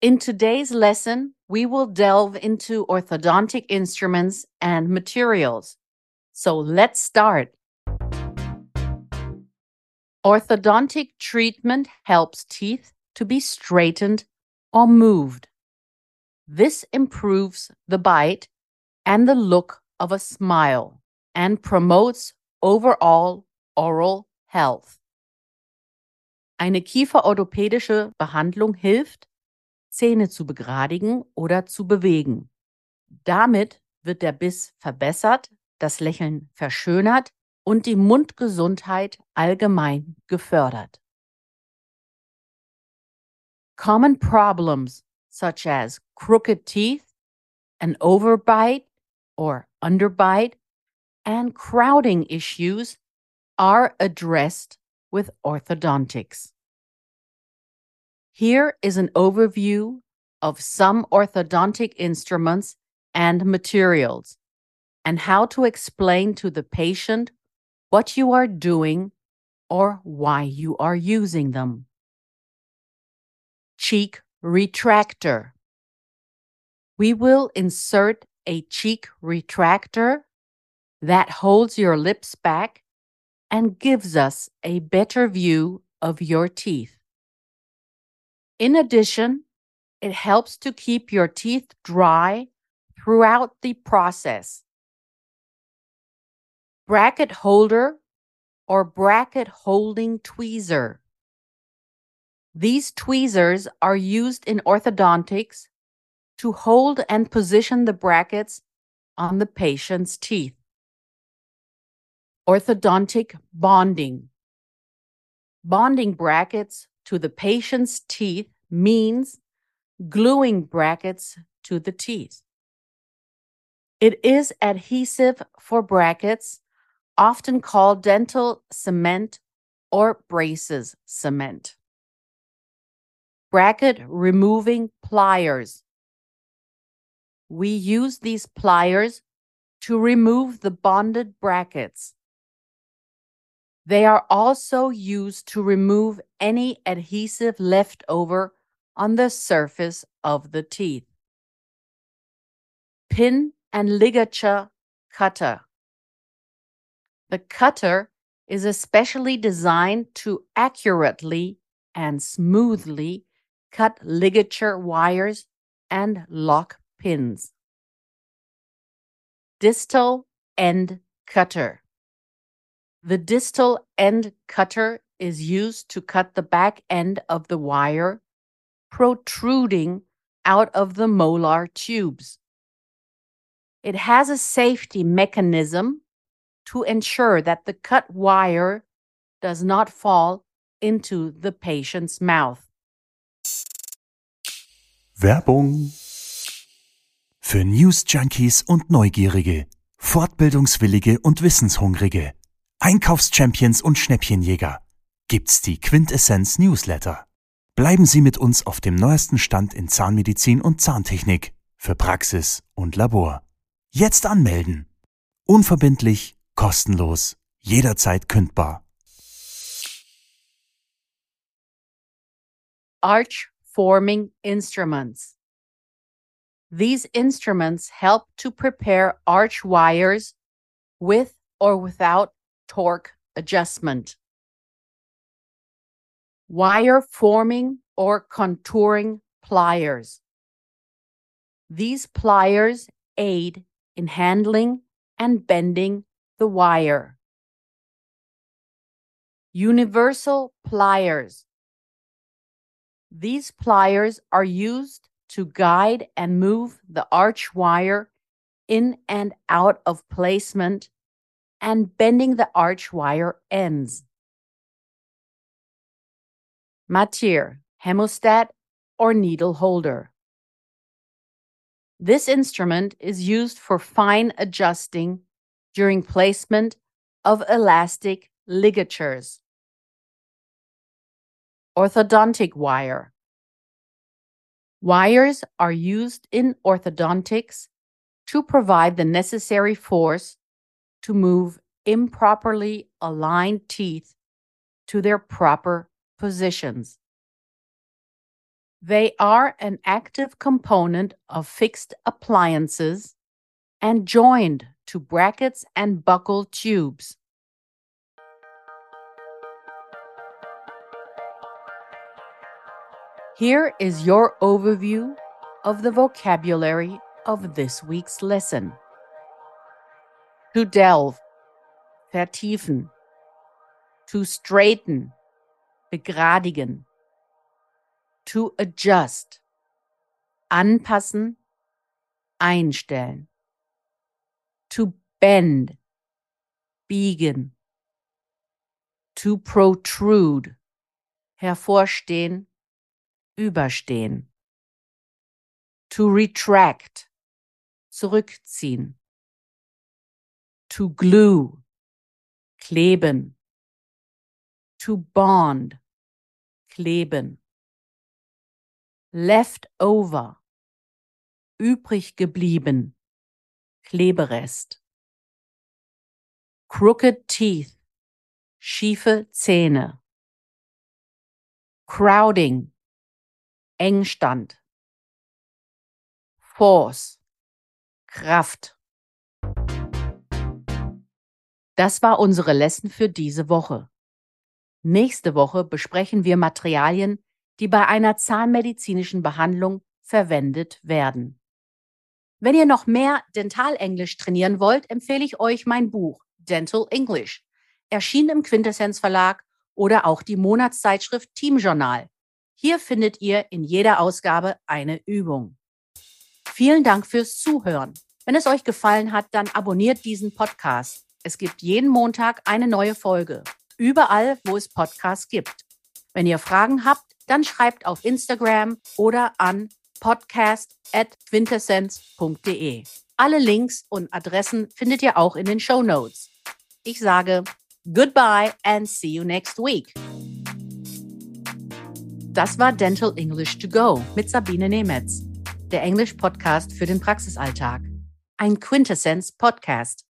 In today's lesson, we will delve into orthodontic instruments and materials. So let's start. Orthodontic treatment helps teeth to be straightened or moved. This improves the bite and the look of a smile and promotes overall oral health. Eine kieferorthopädische Behandlung hilft, Zähne zu begradigen oder zu bewegen. Damit wird der Biss verbessert, das Lächeln verschönert und die Mundgesundheit allgemein gefördert. Common problems such as crooked teeth, an overbite or underbite, and crowding issues are addressed with orthodontics. Here is an overview of some orthodontic instruments and materials and how to explain to the patient what you are doing or why you are using them. Cheek retractor. We will insert a cheek retractor that holds your lips back and gives us a better view of your teeth. In addition, it helps to keep your teeth dry throughout the process. Bracket holder or bracket holding tweezer. These tweezers are used in orthodontics to hold and position the brackets on the patient's teeth. Orthodontic bonding. Bonding brackets to the patient's teeth means gluing brackets to the teeth. It is adhesive for brackets, often called dental cement or braces cement. Bracket removing pliers. We use these pliers to remove the bonded brackets. They are also used to remove any adhesive left over on the surface of the teeth. Pin and ligature cutter. The cutter is especially designed to accurately and smoothly cut ligature wires and lock pins. Distal end cutter. The distal end cutter is used to cut the back end of the wire protruding out of the molar tubes. It has a safety mechanism to ensure that the cut wire does not fall into the patient's mouth. Werbung für News Junkies und Neugierige, Fortbildungswillige und Wissenshungrige. Einkaufschampions und Schnäppchenjäger gibt's die Quintessenz Newsletter. Bleiben Sie mit uns auf dem neuesten Stand in Zahnmedizin und Zahntechnik für Praxis und Labor. Jetzt anmelden. Unverbindlich, kostenlos, jederzeit kündbar. Arch forming instruments. These instruments help to prepare arch wires with or without torque adjustment. Wire forming or contouring pliers. These pliers aid in handling and bending the wire. Universal pliers. These pliers are used to guide and move the arch wire in and out of placement and bending the arch wire ends. Mathieu, hemostat, or needle holder. This instrument is used for fine adjusting during placement of elastic ligatures. Orthodontic wire. Wires are used in orthodontics to provide the necessary force to move improperly aligned teeth to their proper positions. They are an active component of fixed appliances and joined to brackets and buccal tubes. Here is your overview of the vocabulary of this week's lesson. To delve, vertiefen. To straighten, begradigen. To adjust, anpassen, einstellen. To bend, biegen. To protrude, hervorstehen, überstehen. To retract, zurückziehen. To glue, kleben. To bond, kleben. Left over, übrig geblieben, Kleberest. Crooked teeth, schiefe Zähne. Crowding, Engstand. Force, Kraft. Das war unsere Lesson für diese Woche. Nächste Woche besprechen wir Materialien, die bei einer zahnmedizinischen Behandlung verwendet werden. Wenn ihr noch mehr Dentalenglisch trainieren wollt, empfehle ich euch mein Buch Dental English, erschienen im Quintessenz Verlag oder auch die Monatszeitschrift Team Journal. Hier findet ihr in jeder Ausgabe eine Übung. Vielen Dank fürs Zuhören. Wenn es euch gefallen hat, dann abonniert diesen Podcast. Es gibt jeden Montag eine neue Folge. Überall, wo es Podcasts gibt. Wenn ihr Fragen habt, dann schreibt auf Instagram oder an podcast.quintessenz.de. Alle Links und Adressen findet ihr auch in den Show Notes. Ich sage goodbye and see you next week. Das war Dental English to Go mit Sabine Nemetz, der Englisch-Podcast für den Praxisalltag. Ein Quintessenz-Podcast.